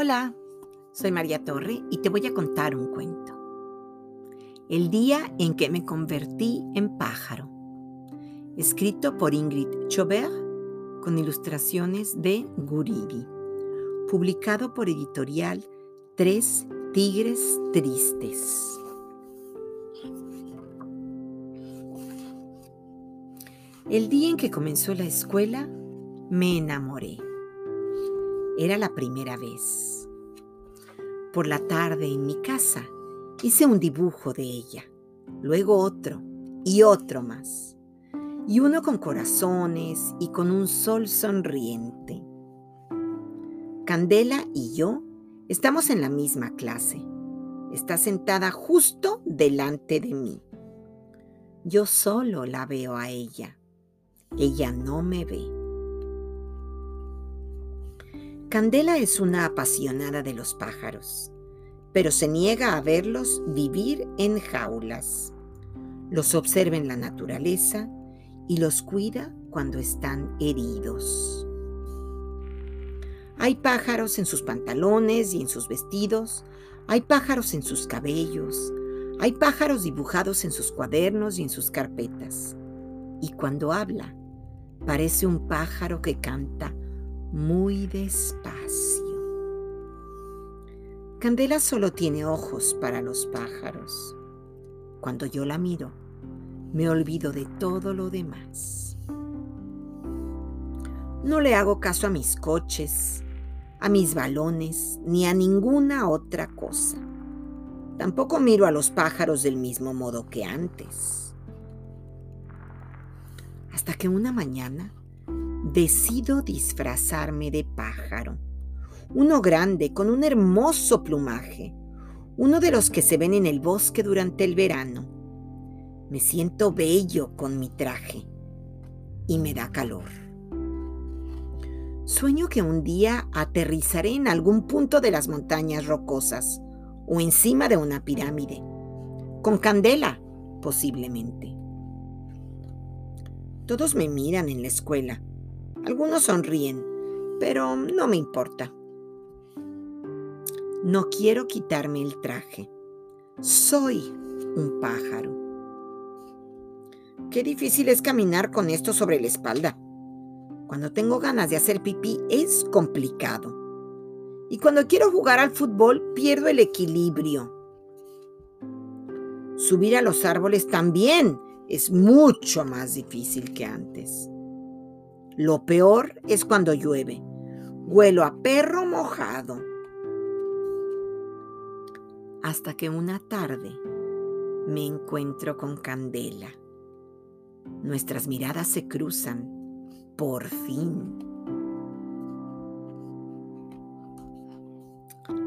Hola, soy María Torre y te voy a contar un cuento. El día en que me convertí en pájaro. Escrito por Ingrid Chaubert con ilustraciones de Guridi. Publicado por editorial Tres Tigres Tristes. El día en que comenzó la escuela, me enamoré. Era la primera vez. Por la tarde en mi casa hice un dibujo de ella, luego otro y otro más, y uno con corazones y con un sol sonriente. Candela y yo estamos en la misma clase. Está sentada justo delante de mí. Yo solo la veo a ella. Ella no me ve. Candela es una apasionada de los pájaros, pero se niega a verlos vivir en jaulas. Los observa en la naturaleza y los cuida cuando están heridos. Hay pájaros en sus pantalones y en sus vestidos, hay pájaros en sus cabellos, hay pájaros dibujados en sus cuadernos y en sus carpetas. Y cuando habla, parece un pájaro que canta muy despacio. Candela solo tiene ojos para los pájaros. Cuando yo la miro, me olvido de todo lo demás. No le hago caso a mis coches, a mis balones, ni a ninguna otra cosa. Tampoco miro a los pájaros del mismo modo que antes. Hasta que una mañana decido disfrazarme de pájaro. Uno grande, con un hermoso plumaje. Uno de los que se ven en el bosque durante el verano. Me siento bello con mi traje y me da calor. Sueño que un día aterrizaré en algún punto de las montañas rocosas o encima de una pirámide, con candela, posiblemente. Todos me miran en la escuela algunos sonríen, pero no me importa. No quiero quitarme el traje. Soy un pájaro. Qué difícil es caminar con esto sobre la espalda. Cuando tengo ganas de hacer pipí es complicado. Y cuando quiero jugar al fútbol pierdo el equilibrio. Subir a los árboles también es mucho más difícil que antes. Lo peor es cuando llueve. Huelo a perro mojado. Hasta que una tarde me encuentro con Candela. Nuestras miradas se cruzan. Por fin.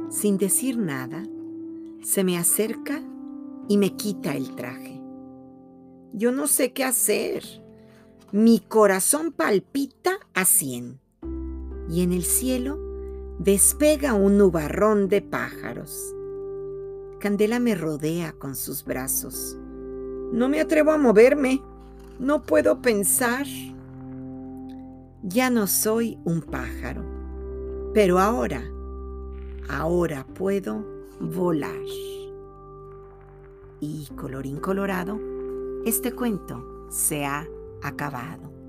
Sin decir nada, se me acerca y me quita el traje. Yo no sé qué hacer. Mi corazón palpita a cien. Y en el cielo despega un nubarrón de pájaros. Candela me rodea con sus brazos. No me atrevo a moverme. No puedo pensar. Ya no soy un pájaro. Pero ahora, ahora puedo volar. Y colorín colorado, este cuento se ha acabado.